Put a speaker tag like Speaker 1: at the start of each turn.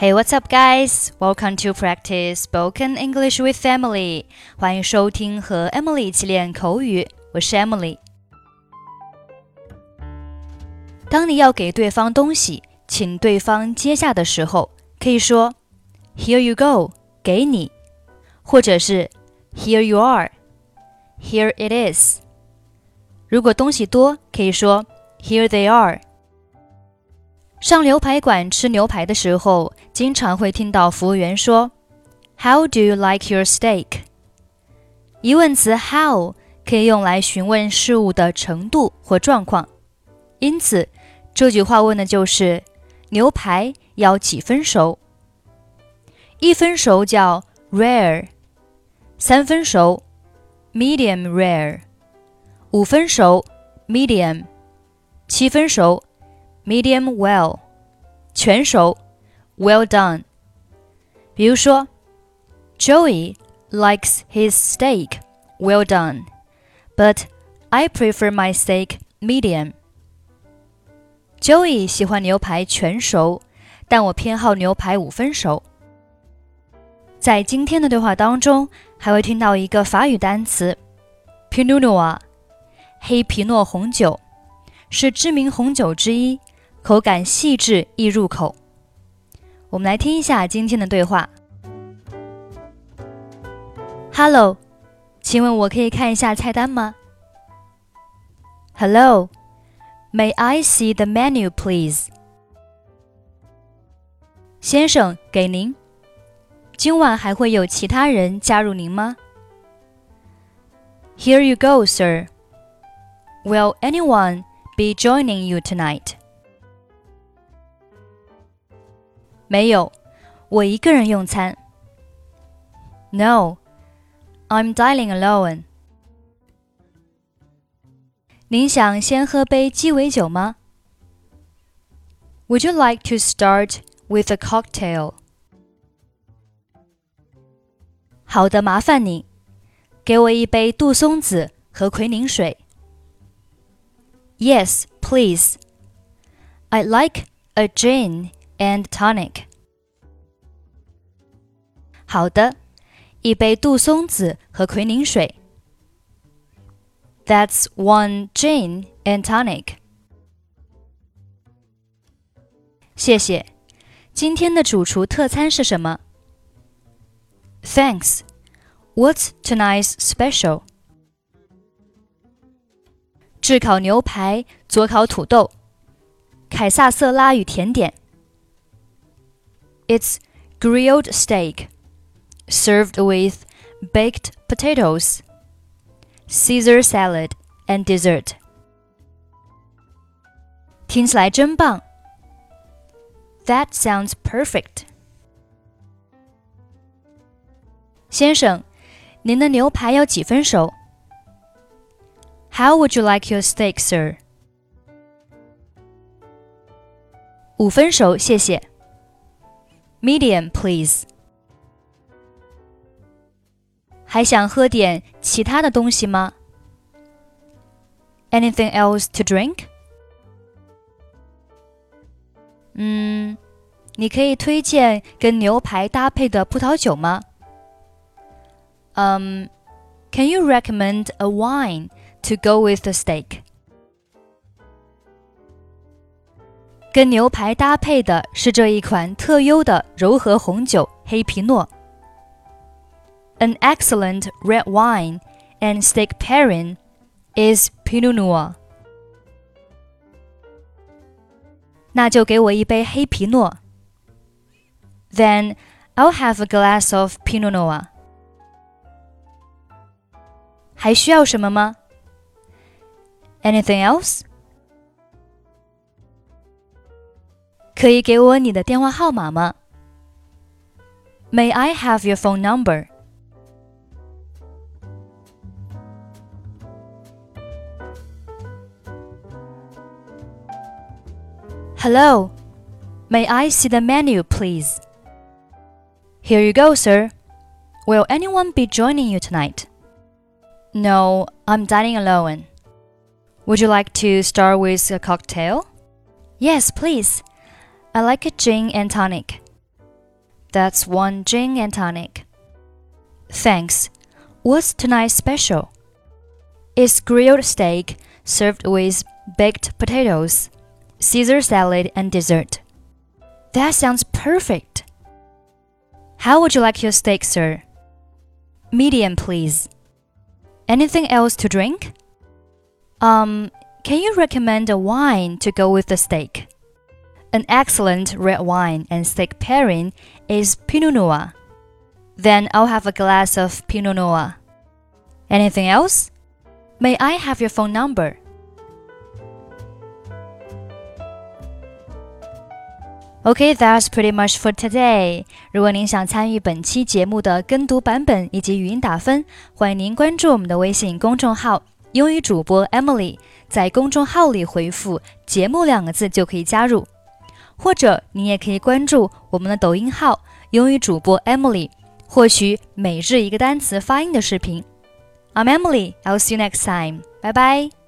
Speaker 1: Hey, what's up, guys? Welcome to practice spoken English with Emily. 欢迎收听和 Emily 一起练口语。我是 Emily。当你要给对方东西，请对方接下的时候，可以说 "Here you go"，给你，或者是 "Here you are"，"Here it is"。如果东西多，可以说 "Here they are"。 上牛排馆吃牛排的时候，经常会听到服务员说：“How do you like your steak？” 疑问词 “how” 可以用来询问事物的程度或状况，因此这句话问的就是牛排要几分熟。一分熟叫 rare，三分熟 medium rare，五分熟 medium，七分熟。Medium well，全熟，well done。比如说，Joey likes his steak well done, but I prefer my steak medium. Joey 喜欢牛排全熟，但我偏好牛排五分熟。在今天的对话当中，还会听到一个法语单词 p i n o n o i r 黑皮诺红酒，是知名红酒之一。口感细致易入口。我们来听一下今天的对话。Hello，请问我可以看一下菜单吗？Hello，May I see the menu, please？先生，给您。今晚还会有其他人加入您吗？Here you go, sir. Will anyone be joining you tonight? 没有，我一个人用餐。No, I'm dining alone. 您想先喝杯鸡尾酒吗？Would you like to start with a cocktail? 好的，麻烦你，给我一杯杜松子和奎宁水。Yes, please. I'd like a gin and tonic。好的，一杯杜松子和奎宁水。That's one gin and tonic。谢谢。今天的主厨特餐是什么？Thanks. What's tonight's special? 炙烤牛排，佐烤土豆，凯撒色拉与甜点。 it's grilled steak, served with baked potatoes, Caesar salad, and dessert. 听起来真棒。That sounds perfect. 先生，您的牛排要几分熟？How would you like your steak, sir? 五分熟，谢谢。 Medium, please. 还想喝点其他的东西吗？Anything else to drink? 嗯，你可以推荐跟牛排搭配的葡萄酒吗？Um, can you recommend a wine to go with the steak? 跟牛排搭配的是这一款特优的柔和红酒黑皮诺。An excellent red wine and steak pairing is Pinot Noir。那就给我一杯黑皮诺。Then I'll have a glass of Pinot Noir。还需要什么吗？Anything else？ 可以给我你的电话号码吗？May I have your phone number? Hello. May I see the menu, please? Here you go, sir. Will anyone be joining you tonight? No, I'm dining alone. Would you like to start with a cocktail? Yes, please. I like a gin and tonic. That's one gin and tonic. Thanks. What's tonight's special? It's grilled steak served with baked potatoes, Caesar salad, and dessert. That sounds perfect. How would you like your steak, sir? Medium, please. Anything else to drink? Um, can you recommend a wine to go with the steak? An excellent red wine and steak pairing is Pinot Noir. Then I'll have a glass of Pinot Noir. Anything else? May I have your phone number? Okay, that's pretty much for today. 如果您想参与本期节目的跟读版本以及语音打分，欢迎您关注我们的微信公众号“英语主播 Emily”。在公众号里回复“节目”两个字就可以加入， 或者你也可以关注我们的抖音号“英语主播 Emily”，获取每日一个单词发音的视频。I'm Emily. I'll see you next time. 拜拜 bye.